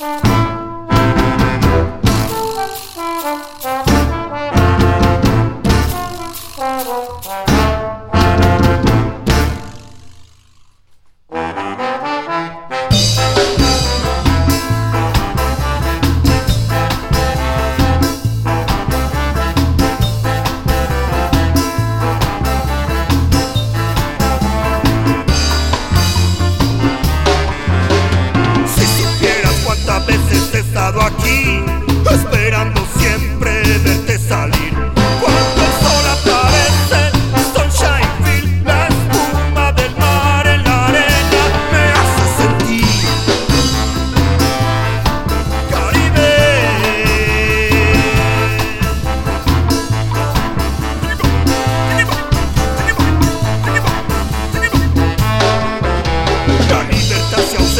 Yeah.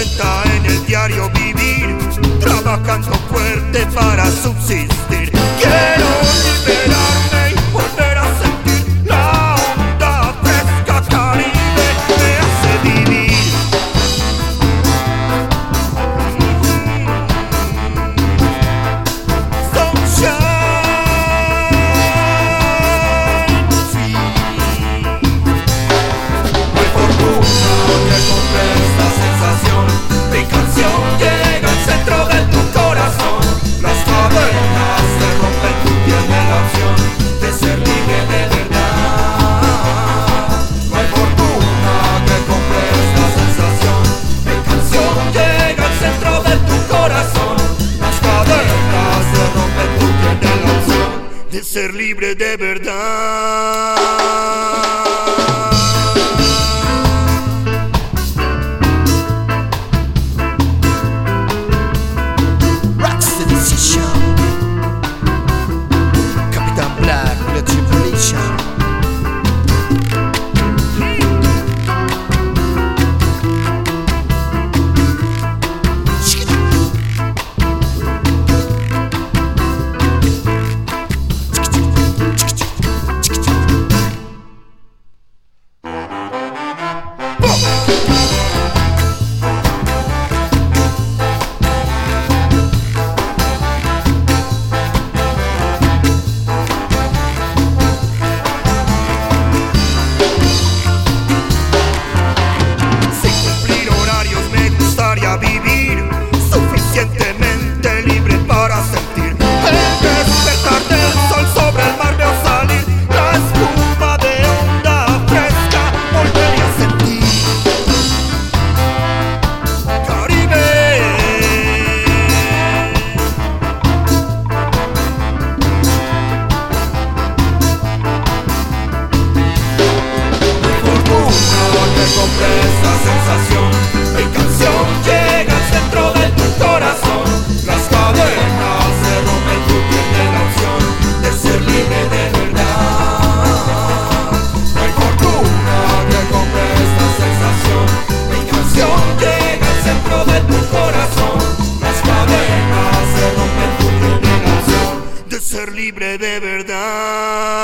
en el diario vivir, trabajando fuerte para subsistir. ser libre de verdad. vivir suficientemente libre para sentir el despertar del sol sobre el mar veo salir la espuma de onda fresca volvería a sentir. Caribe. Me fortuna que compré esta sensación. libre de verdad.